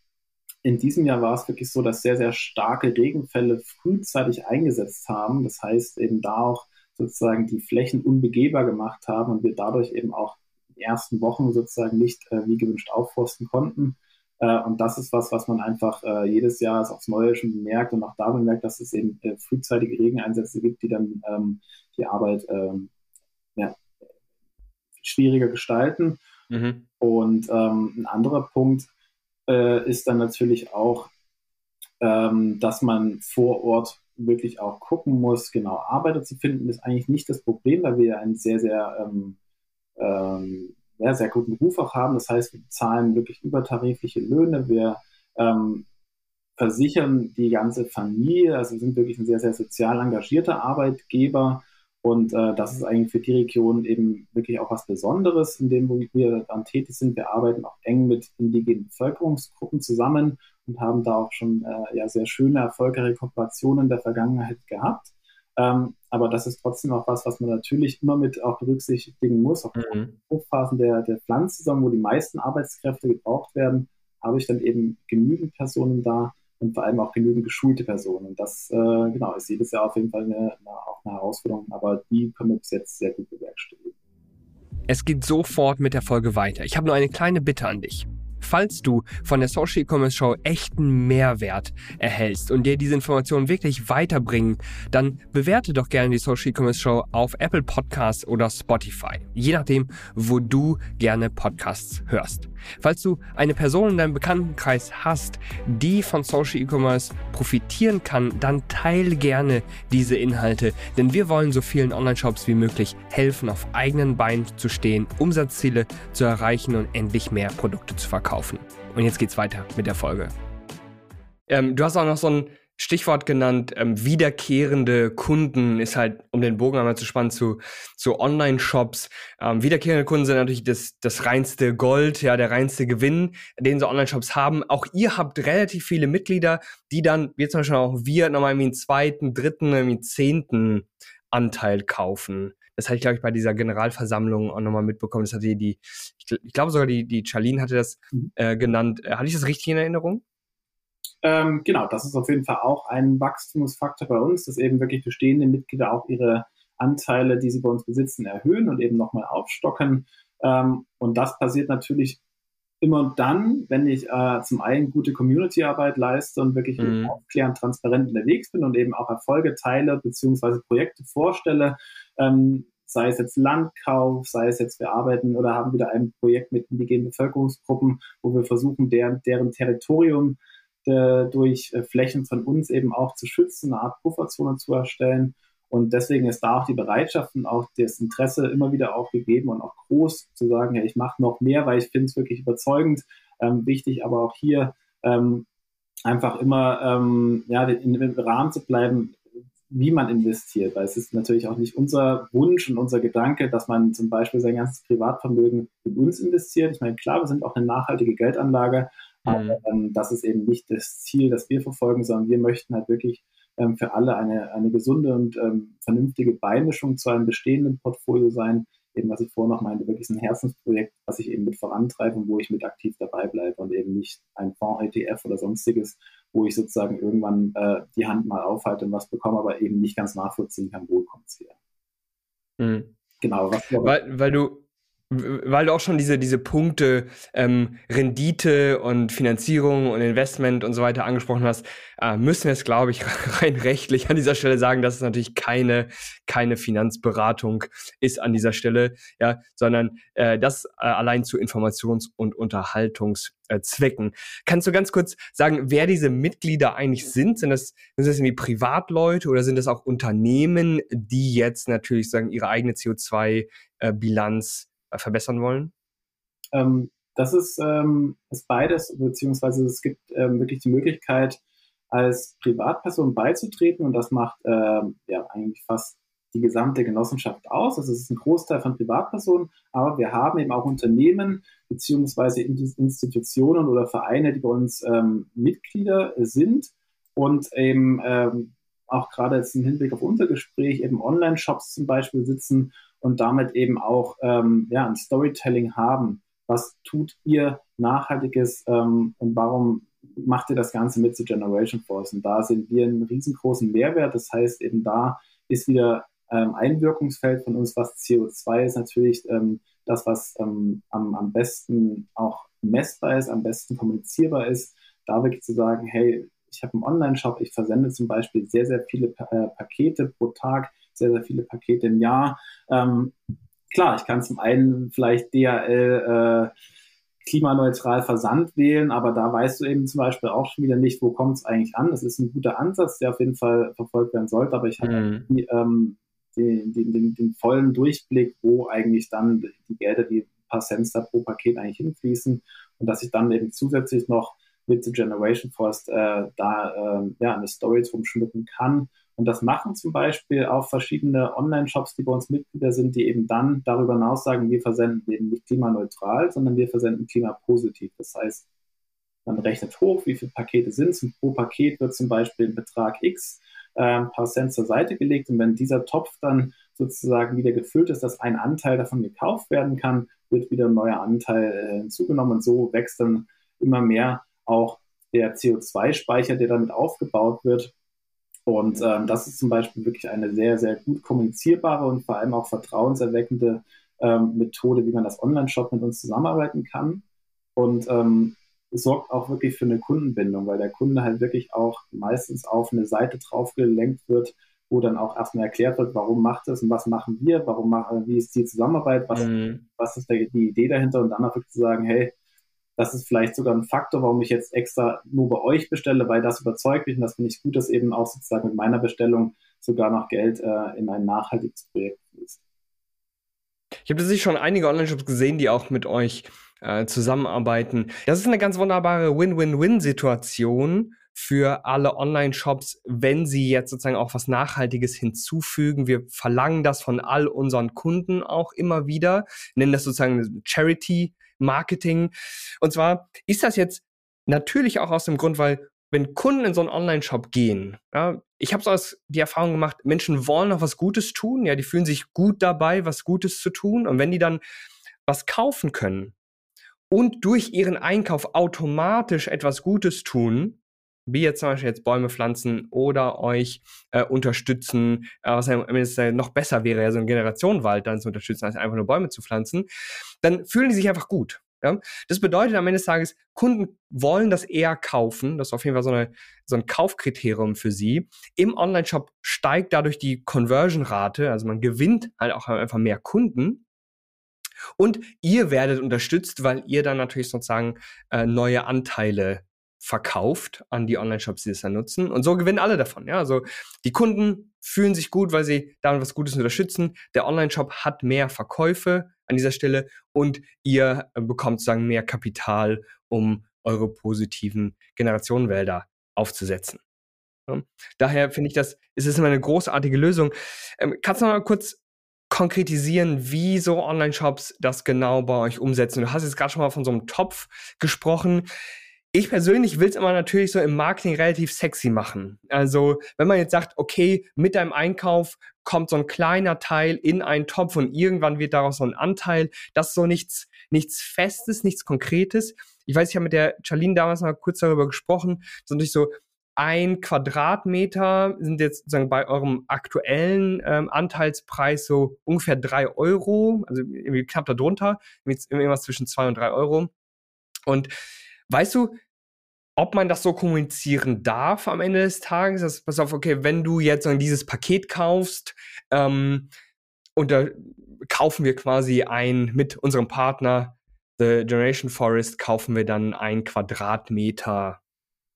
in diesem Jahr war es wirklich so, dass sehr, sehr starke Regenfälle frühzeitig eingesetzt haben. Das heißt, eben da auch sozusagen die Flächen unbegehbar gemacht haben und wir dadurch eben auch die ersten Wochen sozusagen nicht äh, wie gewünscht aufforsten konnten. Äh, und das ist was, was man einfach äh, jedes Jahr aufs Neue schon bemerkt und auch da bemerkt, dass es eben äh, frühzeitige Regeneinsätze gibt, die dann ähm, die Arbeit ähm, ja, schwieriger gestalten. Mhm. Und ähm, ein anderer Punkt, äh, ist dann natürlich auch, ähm, dass man vor Ort wirklich auch gucken muss, genau Arbeiter zu finden, ist eigentlich nicht das Problem, weil wir einen sehr, sehr, ähm, ja, sehr guten Ruf auch haben. Das heißt, wir zahlen wirklich übertarifliche Löhne, wir ähm, versichern die ganze Familie, also sind wirklich ein sehr, sehr sozial engagierter Arbeitgeber und äh, das ist eigentlich für die Region eben wirklich auch was Besonderes, in dem wir dann tätig sind. Wir arbeiten auch eng mit indigenen Bevölkerungsgruppen zusammen und haben da auch schon äh, ja, sehr schöne, erfolgreiche Kooperationen in der Vergangenheit gehabt. Ähm, aber das ist trotzdem auch was, was man natürlich immer mit auch berücksichtigen muss. Auch mhm. Hochphasen der, der Pflanzsaison, wo die meisten Arbeitskräfte gebraucht werden, habe ich dann eben genügend Personen da, und vor allem auch genügend geschulte Personen. Und das äh, genau, ist jedes Jahr auf jeden Fall eine, eine, auch eine Herausforderung, aber die können wir bis jetzt sehr gut bewerkstelligen. Es geht sofort mit der Folge weiter. Ich habe nur eine kleine Bitte an dich. Falls du von der Social E-Commerce Show echten Mehrwert erhältst und dir diese Informationen wirklich weiterbringen, dann bewerte doch gerne die Social E-Commerce Show auf Apple Podcasts oder Spotify. Je nachdem, wo du gerne Podcasts hörst. Falls du eine Person in deinem Bekanntenkreis hast, die von Social E-Commerce profitieren kann, dann teile gerne diese Inhalte, denn wir wollen so vielen Online-Shops wie möglich helfen, auf eigenen Beinen zu stehen, Umsatzziele zu erreichen und endlich mehr Produkte zu verkaufen. Und jetzt geht's weiter mit der Folge. Ähm, du hast auch noch so ein Stichwort genannt, ähm, wiederkehrende Kunden ist halt, um den Bogen einmal zu spannen, zu, zu Online-Shops. Ähm, wiederkehrende Kunden sind natürlich das, das reinste Gold, ja, der reinste Gewinn, den so Online-Shops haben. Auch ihr habt relativ viele Mitglieder, die dann, wie zum Beispiel auch wir, nochmal irgendwie einen zweiten, dritten, irgendwie einen zehnten Anteil kaufen. Das hatte ich, glaube ich, bei dieser Generalversammlung auch nochmal mitbekommen. Das hatte die, die ich, ich glaube sogar die, die Charlene hatte das mhm. äh, genannt. Äh, hatte ich das richtig in Erinnerung? Ähm, genau, das ist auf jeden Fall auch ein Wachstumsfaktor bei uns, dass eben wirklich bestehende Mitglieder auch ihre Anteile, die sie bei uns besitzen, erhöhen und eben nochmal aufstocken. Ähm, und das passiert natürlich immer dann, wenn ich äh, zum einen gute Community-Arbeit leiste und wirklich mhm. aufklärend, transparent unterwegs bin und eben auch Erfolge teile beziehungsweise Projekte vorstelle, ähm, sei es jetzt Landkauf, sei es jetzt wir arbeiten oder haben wieder ein Projekt mit indigenen Bevölkerungsgruppen, wo wir versuchen, deren, deren Territorium äh, durch äh, Flächen von uns eben auch zu schützen, eine Art Pufferzone zu erstellen. Und deswegen ist da auch die Bereitschaft und auch das Interesse immer wieder auch gegeben und auch groß zu sagen, ja, ich mache noch mehr, weil ich finde es wirklich überzeugend. Ähm, wichtig, aber auch hier ähm, einfach immer ähm, ja, im Rahmen zu bleiben, wie man investiert, weil es ist natürlich auch nicht unser Wunsch und unser Gedanke, dass man zum Beispiel sein ganzes Privatvermögen in uns investiert. Ich meine, klar, wir sind auch eine nachhaltige Geldanlage. Aber ähm, das ist eben nicht das Ziel, das wir verfolgen, sondern wir möchten halt wirklich ähm, für alle eine, eine gesunde und ähm, vernünftige Beimischung zu einem bestehenden Portfolio sein. Eben, was ich vorhin noch meinte, wirklich ein Herzensprojekt, was ich eben mit vorantreibe und wo ich mit aktiv dabei bleibe und eben nicht ein Fonds, ETF oder sonstiges, wo ich sozusagen irgendwann äh, die Hand mal aufhalte und was bekomme, aber eben nicht ganz nachvollziehen kann, wo kommt es her. Mhm. Genau. Was, weil, weil du weil du auch schon diese, diese Punkte ähm, Rendite und Finanzierung und Investment und so weiter angesprochen hast, äh, müssen wir es, glaube ich, rein rechtlich an dieser Stelle sagen, dass es natürlich keine, keine Finanzberatung ist an dieser Stelle, ja, sondern äh, das äh, allein zu Informations- und Unterhaltungszwecken. Kannst du ganz kurz sagen, wer diese Mitglieder eigentlich sind? Sind das, sind das irgendwie Privatleute oder sind das auch Unternehmen, die jetzt natürlich sagen, ihre eigene CO2-Bilanz äh, verbessern wollen? Ähm, das ist, ähm, ist beides, beziehungsweise es gibt ähm, wirklich die Möglichkeit, als Privatperson beizutreten und das macht ähm, ja eigentlich fast die gesamte Genossenschaft aus. Also es ist ein Großteil von Privatpersonen, aber wir haben eben auch Unternehmen beziehungsweise Institutionen oder Vereine, die bei uns ähm, Mitglieder sind und eben ähm, auch gerade jetzt im Hinblick auf unser Gespräch eben Online-Shops zum Beispiel sitzen und damit eben auch ähm, ja, ein Storytelling haben. Was tut ihr Nachhaltiges ähm, und warum macht ihr das Ganze mit zu Generation Force? Und da sehen wir einen riesengroßen Mehrwert. Das heißt, eben da ist wieder ähm, Einwirkungsfeld von uns, was CO2 ist natürlich ähm, das, was ähm, am, am besten auch messbar ist, am besten kommunizierbar ist. Da wirklich zu sagen, hey, ich habe einen Online-Shop, ich versende zum Beispiel sehr, sehr viele pa äh, Pakete pro Tag sehr, sehr viele Pakete im Jahr. Ähm, klar, ich kann zum einen vielleicht DHL äh, klimaneutral Versand wählen, aber da weißt du eben zum Beispiel auch schon wieder nicht, wo kommt es eigentlich an. Das ist ein guter Ansatz, der auf jeden Fall verfolgt werden sollte, aber ich habe mhm. die, ähm, den, den, den, den, vollen Durchblick, wo eigentlich dann die Gelder, die paar Cent da pro Paket eigentlich hinfließen und dass ich dann eben zusätzlich noch mit The Generation Force äh, da äh, ja, eine Story drum schmücken kann und das machen zum Beispiel auch verschiedene Online-Shops, die bei uns Mitglieder sind, die eben dann darüber hinaus sagen, wir versenden eben nicht klimaneutral, sondern wir versenden klimapositiv. Das heißt, man rechnet hoch, wie viele Pakete sind es und pro Paket wird zum Beispiel ein Betrag X äh, ein paar Cent zur Seite gelegt. Und wenn dieser Topf dann sozusagen wieder gefüllt ist, dass ein Anteil davon gekauft werden kann, wird wieder ein neuer Anteil äh, hinzugenommen. Und so wächst dann immer mehr auch der CO2-Speicher, der damit aufgebaut wird und ähm, das ist zum Beispiel wirklich eine sehr, sehr gut kommunizierbare und vor allem auch vertrauenserweckende ähm, Methode, wie man das Online-Shop mit uns zusammenarbeiten kann. Und ähm, sorgt auch wirklich für eine Kundenbindung, weil der Kunde halt wirklich auch meistens auf eine Seite drauf gelenkt wird, wo dann auch erstmal erklärt wird, warum macht es und was machen wir, warum machen, wie ist die Zusammenarbeit, was, mhm. was ist der, die Idee dahinter und dann auch wirklich zu sagen, hey, das ist vielleicht sogar ein Faktor, warum ich jetzt extra nur bei euch bestelle, weil das überzeugt mich und das finde ich gut, dass eben auch sozusagen mit meiner Bestellung sogar noch Geld äh, in ein nachhaltiges Projekt fließt. Ich habe tatsächlich schon einige Online-Shops gesehen, die auch mit euch äh, zusammenarbeiten. Das ist eine ganz wunderbare Win-Win-Win-Situation für alle Online-Shops, wenn sie jetzt sozusagen auch was Nachhaltiges hinzufügen. Wir verlangen das von all unseren Kunden auch immer wieder, nennen das sozusagen Charity Marketing. Und zwar ist das jetzt natürlich auch aus dem Grund, weil wenn Kunden in so einen Online-Shop gehen, ja, ich habe aus die Erfahrung gemacht, Menschen wollen noch was Gutes tun, ja, die fühlen sich gut dabei, was Gutes zu tun. Und wenn die dann was kaufen können und durch ihren Einkauf automatisch etwas Gutes tun, wie jetzt zum Beispiel jetzt Bäume pflanzen oder euch äh, unterstützen, äh, was ja noch besser wäre, ja so einen Generationenwald dann zu unterstützen, als einfach nur Bäume zu pflanzen, dann fühlen die sich einfach gut. Ja? Das bedeutet am Ende des Tages, Kunden wollen das eher kaufen. Das ist auf jeden Fall so, eine, so ein Kaufkriterium für sie. Im Online-Shop steigt dadurch die Conversion-Rate, also man gewinnt halt auch einfach mehr Kunden. Und ihr werdet unterstützt, weil ihr dann natürlich sozusagen äh, neue Anteile verkauft an die Online-Shops, die es dann nutzen. Und so gewinnen alle davon. Ja, also die Kunden fühlen sich gut, weil sie damit was Gutes unterstützen. Der Online-Shop hat mehr Verkäufe an dieser Stelle und ihr äh, bekommt sozusagen mehr Kapital, um eure positiven Generationenwälder aufzusetzen. Daher finde ich das, ist immer eine großartige Lösung. Ähm, kannst du noch mal kurz konkretisieren, wie so Online-Shops das genau bei euch umsetzen? Du hast jetzt gerade schon mal von so einem Topf gesprochen ich persönlich will es immer natürlich so im Marketing relativ sexy machen. Also wenn man jetzt sagt, okay, mit deinem Einkauf kommt so ein kleiner Teil in einen Topf und irgendwann wird daraus so ein Anteil, das ist so nichts, nichts Festes, nichts Konkretes. Ich weiß, ich habe mit der Charlene damals mal kurz darüber gesprochen, so natürlich so ein Quadratmeter sind jetzt sozusagen bei eurem aktuellen ähm, Anteilspreis so ungefähr drei Euro, also irgendwie knapp darunter, irgendwas zwischen zwei und drei Euro. Und weißt du, ob man das so kommunizieren darf am Ende des Tages. Das, pass auf, okay, wenn du jetzt dieses Paket kaufst, ähm, und da kaufen wir quasi ein mit unserem Partner The Generation Forest, kaufen wir dann ein Quadratmeter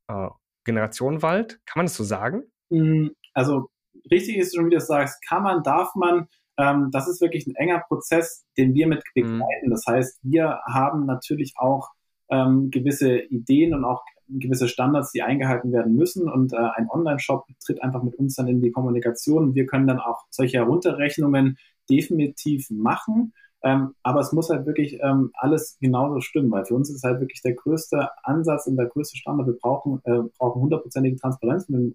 äh, Generationenwald. Kann man das so sagen? Hm, also richtig ist schon, wie du sagst, kann man, darf man. Ähm, das ist wirklich ein enger Prozess, den wir mit mhm. begleiten. Mhm. Das heißt, wir haben natürlich auch ähm, gewisse Ideen und auch gewisse Standards, die eingehalten werden müssen. Und äh, ein Online-Shop tritt einfach mit uns dann in die Kommunikation. Wir können dann auch solche Herunterrechnungen definitiv machen. Ähm, aber es muss halt wirklich ähm, alles genauso stimmen, weil für uns ist halt wirklich der größte Ansatz und der größte Standard. Wir brauchen, äh, brauchen hundertprozentige Transparenz wir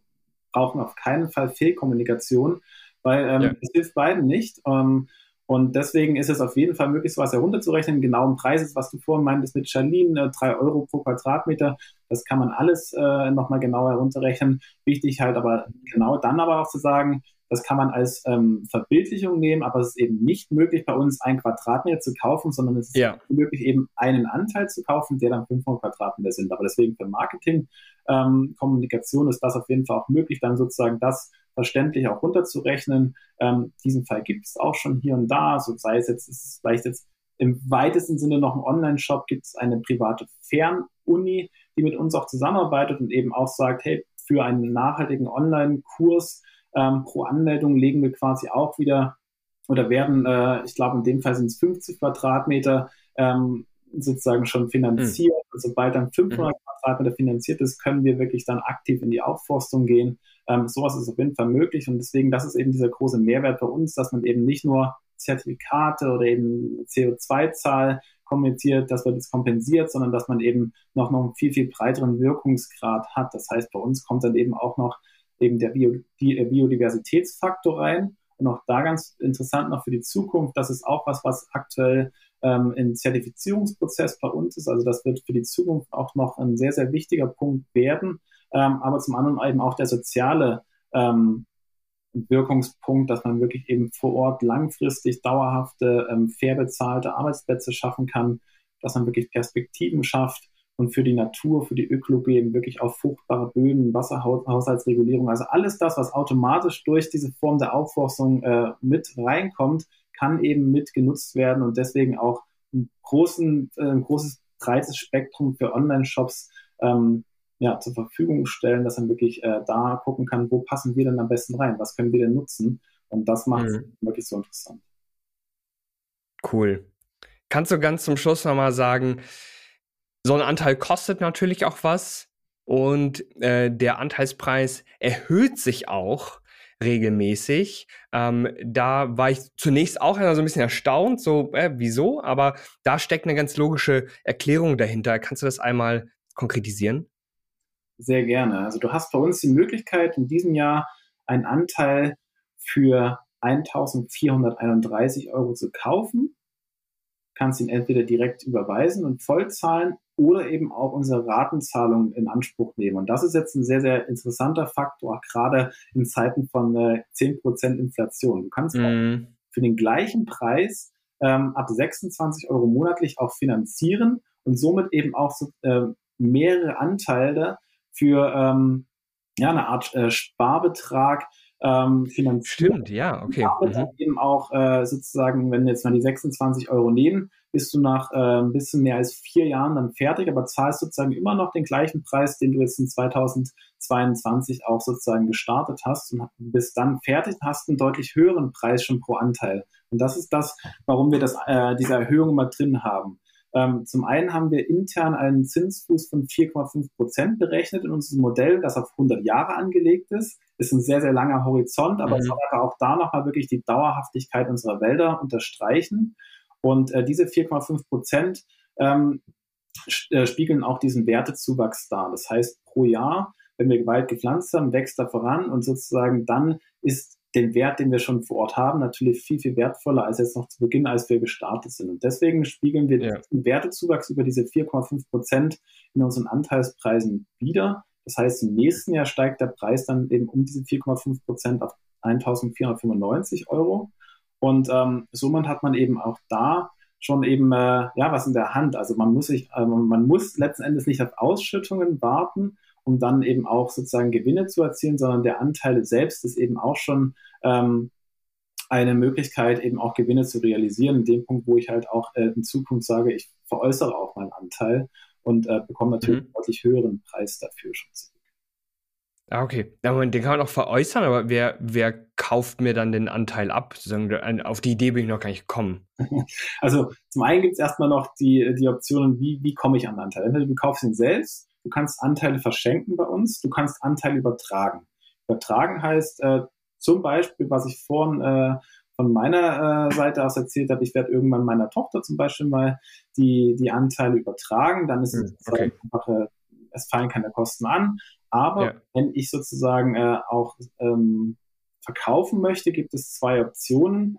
brauchen auf keinen Fall Fehlkommunikation, weil ähm, ja. es hilft beiden nicht. Ähm, und deswegen ist es auf jeden Fall möglich, sowas herunterzurechnen. Genauen Preis was du vorhin meintest mit Charlene, drei Euro pro Quadratmeter. Das kann man alles äh, nochmal genau herunterrechnen. Wichtig halt aber genau dann aber auch zu sagen, das kann man als ähm, Verbildlichung nehmen, aber es ist eben nicht möglich, bei uns ein Quadratmeter zu kaufen, sondern es ist ja. möglich, eben einen Anteil zu kaufen, der dann 500 Quadratmeter sind. Aber deswegen für Marketing, ähm, Kommunikation ist das auf jeden Fall auch möglich, dann sozusagen das verständlich auch runterzurechnen. Ähm, diesen Fall gibt es auch schon hier und da, so sei es jetzt, ist es vielleicht jetzt im weitesten Sinne noch ein Online-Shop, gibt es eine private Fernuni, die mit uns auch zusammenarbeitet und eben auch sagt, hey, für einen nachhaltigen Online-Kurs ähm, pro Anmeldung legen wir quasi auch wieder oder werden, äh, ich glaube in dem Fall sind es 50 Quadratmeter, ähm, sozusagen schon finanziert. Mhm. Und sobald dann 500 mhm. Quadratmeter finanziert ist, können wir wirklich dann aktiv in die Aufforstung gehen. Ähm, sowas ist auf jeden Fall möglich und deswegen, das ist eben dieser große Mehrwert bei uns, dass man eben nicht nur Zertifikate oder eben CO2-Zahl kommuniziert, dass man das kompensiert, sondern dass man eben noch, noch einen viel, viel breiteren Wirkungsgrad hat. Das heißt, bei uns kommt dann eben auch noch eben der Bio, die, Biodiversitätsfaktor rein. Und auch da ganz interessant noch für die Zukunft, das ist auch was, was aktuell ähm, im Zertifizierungsprozess bei uns ist. Also das wird für die Zukunft auch noch ein sehr, sehr wichtiger Punkt werden. Ähm, aber zum anderen eben auch der soziale ähm, Wirkungspunkt, dass man wirklich eben vor Ort langfristig dauerhafte, ähm, fair bezahlte Arbeitsplätze schaffen kann, dass man wirklich Perspektiven schafft und für die Natur, für die Ökologie eben wirklich auf fruchtbare Böden, Wasserhaushaltsregulierung, also alles das, was automatisch durch diese Form der Aufforstung äh, mit reinkommt, kann eben mit genutzt werden und deswegen auch ein, großen, äh, ein großes, breites Spektrum für Online-Shops ähm, ja, zur Verfügung stellen, dass man wirklich äh, da gucken kann, wo passen wir denn am besten rein, was können wir denn nutzen und das macht es mhm. wirklich so interessant. Cool. Kannst du ganz zum Schluss nochmal sagen, so ein Anteil kostet natürlich auch was und äh, der Anteilspreis erhöht sich auch regelmäßig. Ähm, da war ich zunächst auch so ein bisschen erstaunt, so, äh, wieso? Aber da steckt eine ganz logische Erklärung dahinter. Kannst du das einmal konkretisieren? Sehr gerne. Also du hast bei uns die Möglichkeit, in diesem Jahr einen Anteil für 1431 Euro zu kaufen. Kannst ihn entweder direkt überweisen und voll zahlen oder eben auch unsere Ratenzahlungen in Anspruch nehmen. Und das ist jetzt ein sehr, sehr interessanter Faktor, gerade in Zeiten von äh, 10% Inflation. Du kannst mm. für den gleichen Preis ähm, ab 26 Euro monatlich auch finanzieren und somit eben auch so, äh, mehrere Anteile für ähm, ja, eine Art äh, Sparbetrag ähm, finanzieren. Stimmt, ja, okay. Mhm. eben auch äh, sozusagen, wenn wir jetzt mal die 26 Euro nehmen, bist du nach äh, ein bisschen mehr als vier Jahren dann fertig, aber zahlst sozusagen immer noch den gleichen Preis, den du jetzt in 2022 auch sozusagen gestartet hast und bist dann fertig, hast einen deutlich höheren Preis schon pro Anteil. Und das ist das, warum wir das, äh, diese Erhöhung immer drin haben. Ähm, zum einen haben wir intern einen Zinsfuß von 4,5 Prozent berechnet in unserem Modell, das auf 100 Jahre angelegt ist. Ist ein sehr, sehr langer Horizont, aber mhm. es soll aber auch da nochmal wirklich die Dauerhaftigkeit unserer Wälder unterstreichen. Und äh, diese 4,5 Prozent ähm, äh, spiegeln auch diesen Wertezuwachs dar. Das heißt, pro Jahr, wenn wir Wald gepflanzt haben, wächst er voran und sozusagen dann ist den Wert, den wir schon vor Ort haben, natürlich viel, viel wertvoller als jetzt noch zu Beginn, als wir gestartet sind. Und deswegen spiegeln wir ja. den Wertezuwachs über diese 4,5 Prozent in unseren Anteilspreisen wieder. Das heißt, im nächsten Jahr steigt der Preis dann eben um diese 4,5 Prozent auf 1495 Euro. Und ähm, somit hat man eben auch da schon eben äh, ja was in der Hand. Also man muss sich, äh, man muss letzten Endes nicht auf Ausschüttungen warten, um dann eben auch sozusagen Gewinne zu erzielen, sondern der Anteil selbst ist eben auch schon ähm, eine Möglichkeit, eben auch Gewinne zu realisieren, in dem Punkt, wo ich halt auch äh, in Zukunft sage, ich veräußere auch meinen Anteil und äh, bekomme natürlich mhm. einen deutlich höheren Preis dafür schon. Ah, okay. Ja, Moment, den kann man auch veräußern, aber wer, wer kauft mir dann den Anteil ab? Auf die Idee bin ich noch gar nicht gekommen. Also zum einen gibt es erstmal noch die, die Optionen, wie, wie komme ich an den Anteil? Entweder du kaufst ihn selbst Du kannst Anteile verschenken bei uns, du kannst Anteile übertragen. Übertragen heißt äh, zum Beispiel, was ich vorhin äh, von meiner äh, Seite aus erzählt habe, ich werde irgendwann meiner Tochter zum Beispiel mal die, die Anteile übertragen, dann ist es hm, okay. einfach, äh, es fallen keine Kosten an. Aber ja. wenn ich sozusagen äh, auch ähm, verkaufen möchte, gibt es zwei Optionen.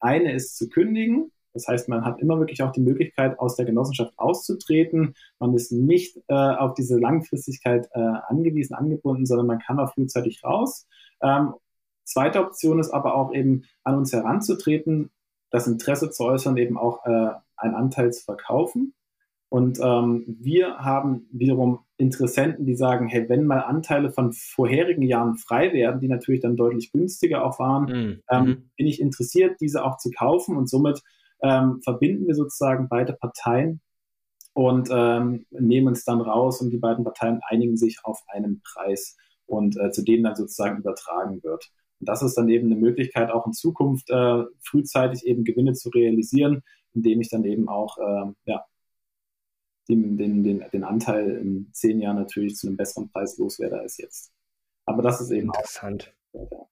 Eine ist zu kündigen das heißt, man hat immer wirklich auch die Möglichkeit, aus der Genossenschaft auszutreten. Man ist nicht äh, auf diese Langfristigkeit äh, angewiesen, angebunden, sondern man kann auch frühzeitig raus. Ähm, zweite Option ist aber auch eben an uns heranzutreten, das Interesse zu äußern, eben auch äh, einen Anteil zu verkaufen. Und ähm, wir haben wiederum Interessenten, die sagen, hey, wenn mal Anteile von vorherigen Jahren frei werden, die natürlich dann deutlich günstiger auch waren, mhm. ähm, mhm. bin ich interessiert, diese auch zu kaufen und somit ähm, verbinden wir sozusagen beide Parteien und ähm, nehmen uns dann raus und die beiden Parteien einigen sich auf einen Preis und äh, zu dem dann sozusagen übertragen wird. Und das ist dann eben eine Möglichkeit, auch in Zukunft äh, frühzeitig eben Gewinne zu realisieren, indem ich dann eben auch äh, ja, den, den, den, den Anteil in zehn Jahren natürlich zu einem besseren Preis loswerde als jetzt. Aber das ist eben interessant. Auch,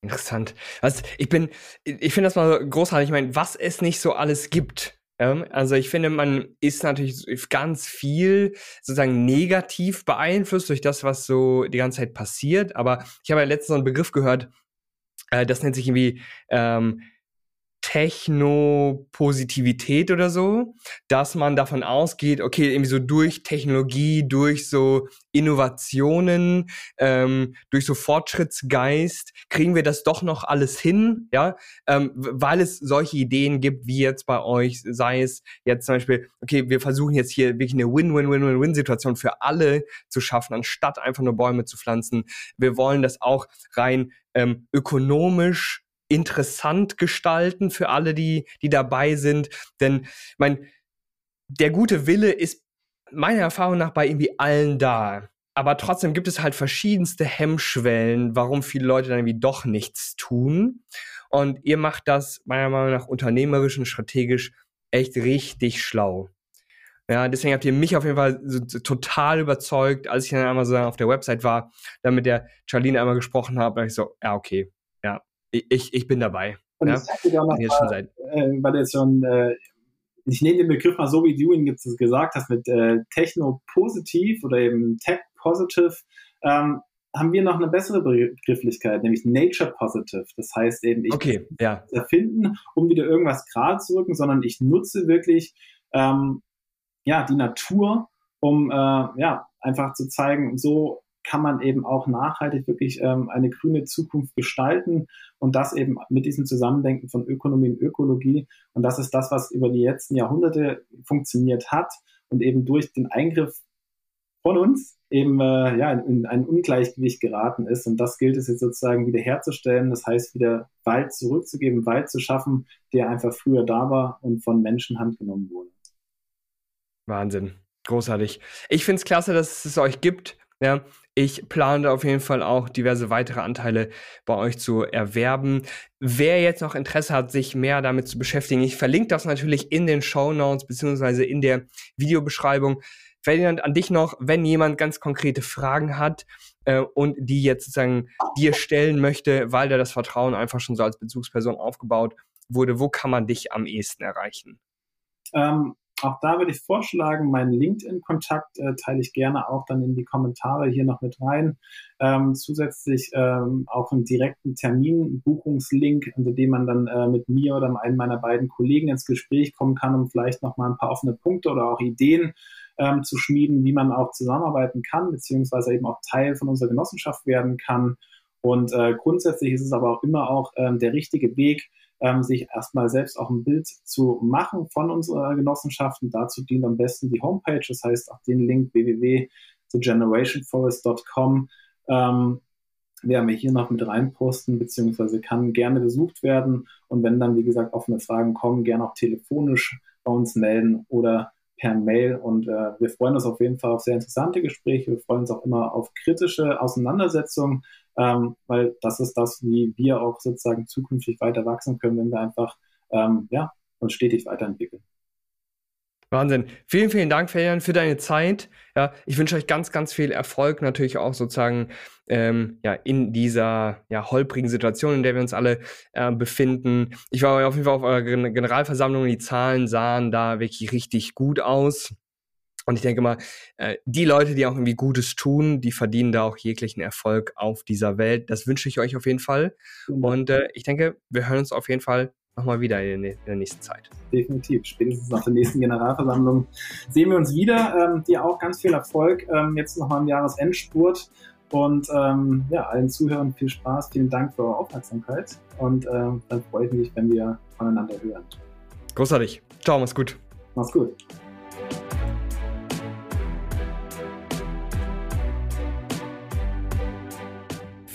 Interessant. Also ich bin, ich finde das mal großartig. Ich meine, was es nicht so alles gibt. Ja? Also ich finde, man ist natürlich ganz viel sozusagen negativ beeinflusst durch das, was so die ganze Zeit passiert. Aber ich habe ja letztens so einen Begriff gehört, äh, das nennt sich irgendwie ähm, Technopositivität oder so, dass man davon ausgeht, okay, irgendwie so durch Technologie, durch so Innovationen, ähm, durch so Fortschrittsgeist kriegen wir das doch noch alles hin, ja, ähm, weil es solche Ideen gibt, wie jetzt bei euch, sei es jetzt zum Beispiel, okay, wir versuchen jetzt hier wirklich eine Win-Win-Win-Win-Situation für alle zu schaffen, anstatt einfach nur Bäume zu pflanzen. Wir wollen das auch rein ähm, ökonomisch interessant gestalten für alle, die, die dabei sind. Denn, mein, der gute Wille ist meiner Erfahrung nach bei irgendwie allen da. Aber trotzdem gibt es halt verschiedenste Hemmschwellen, warum viele Leute dann irgendwie doch nichts tun. Und ihr macht das meiner Meinung nach unternehmerisch und strategisch echt richtig schlau. Ja, deswegen habt ihr mich auf jeden Fall so, so, total überzeugt, als ich dann einmal so auf der Website war, dann mit der Charlene einmal gesprochen habe, ich so, ja, okay, ja, ich, ich bin dabei. Und ja? ich sag dir auch noch mal, seit... äh, weil jetzt schon, äh, ich nehme den Begriff mal so, wie du ihn jetzt gesagt hast, mit äh, Techno-Positiv oder eben Tech-Positive, ähm, haben wir noch eine bessere Begrifflichkeit, nämlich Nature Positive. Das heißt eben, ich okay, ja. erfinden, um wieder irgendwas gerade zu rücken, sondern ich nutze wirklich ähm, ja, die Natur, um äh, ja, einfach zu zeigen, so kann man eben auch nachhaltig wirklich ähm, eine grüne Zukunft gestalten und das eben mit diesem Zusammendenken von Ökonomie und Ökologie. Und das ist das, was über die letzten Jahrhunderte funktioniert hat und eben durch den Eingriff von uns eben äh, ja, in ein Ungleichgewicht geraten ist. Und das gilt es jetzt sozusagen wieder herzustellen. Das heißt, wieder Wald zurückzugeben, Wald zu schaffen, der einfach früher da war und von Menschenhand genommen wurde. Wahnsinn. Großartig. Ich finde es klasse, dass es euch gibt. Ja, ich plane auf jeden Fall auch diverse weitere Anteile bei euch zu erwerben. Wer jetzt noch Interesse hat, sich mehr damit zu beschäftigen, ich verlinke das natürlich in den Show Notes beziehungsweise in der Videobeschreibung. Ferdinand, an dich noch, wenn jemand ganz konkrete Fragen hat äh, und die jetzt sozusagen dir stellen möchte, weil da das Vertrauen einfach schon so als Bezugsperson aufgebaut wurde, wo kann man dich am ehesten erreichen? Ähm, auch da würde ich vorschlagen, meinen LinkedIn-Kontakt äh, teile ich gerne auch dann in die Kommentare hier noch mit rein. Ähm, zusätzlich ähm, auch einen direkten Terminbuchungslink, unter dem man dann äh, mit mir oder einem meiner beiden Kollegen ins Gespräch kommen kann, um vielleicht noch mal ein paar offene Punkte oder auch Ideen ähm, zu schmieden, wie man auch zusammenarbeiten kann, beziehungsweise eben auch Teil von unserer Genossenschaft werden kann. Und äh, grundsätzlich ist es aber auch immer auch ähm, der richtige Weg, ähm, sich erstmal selbst auch ein Bild zu machen von unserer Genossenschaft. Und dazu dient am besten die Homepage, das heißt auch den Link www.thegenerationforest.com. Ähm, werden wir hier noch mit reinposten, beziehungsweise kann gerne besucht werden. Und wenn dann, wie gesagt, offene Fragen kommen, gerne auch telefonisch bei uns melden oder per Mail. Und äh, wir freuen uns auf jeden Fall auf sehr interessante Gespräche. Wir freuen uns auch immer auf kritische Auseinandersetzungen ähm, weil das ist das, wie wir auch sozusagen zukünftig weiter wachsen können, wenn wir einfach ähm, ja, uns stetig weiterentwickeln. Wahnsinn. Vielen, vielen Dank, Ferdinand, für deine Zeit. Ja, ich wünsche euch ganz, ganz viel Erfolg, natürlich auch sozusagen ähm, ja, in dieser ja, holprigen Situation, in der wir uns alle äh, befinden. Ich war auf jeden Fall auf eurer Generalversammlung, die Zahlen sahen da wirklich richtig gut aus. Und ich denke mal, äh, die Leute, die auch irgendwie Gutes tun, die verdienen da auch jeglichen Erfolg auf dieser Welt. Das wünsche ich euch auf jeden Fall. Und äh, ich denke, wir hören uns auf jeden Fall nochmal wieder in, in, der nächsten Zeit. Definitiv. Spätestens nach der nächsten Generalversammlung sehen wir uns wieder. Ähm, dir auch ganz viel Erfolg. Ähm, jetzt nochmal im Jahresendspurt. Und ähm, ja, allen Zuhörern viel Spaß. Vielen Dank für eure Aufmerksamkeit. Und ähm, dann freue ich mich, wenn wir voneinander hören. Großartig. Ciao, mach's gut. Mach's gut.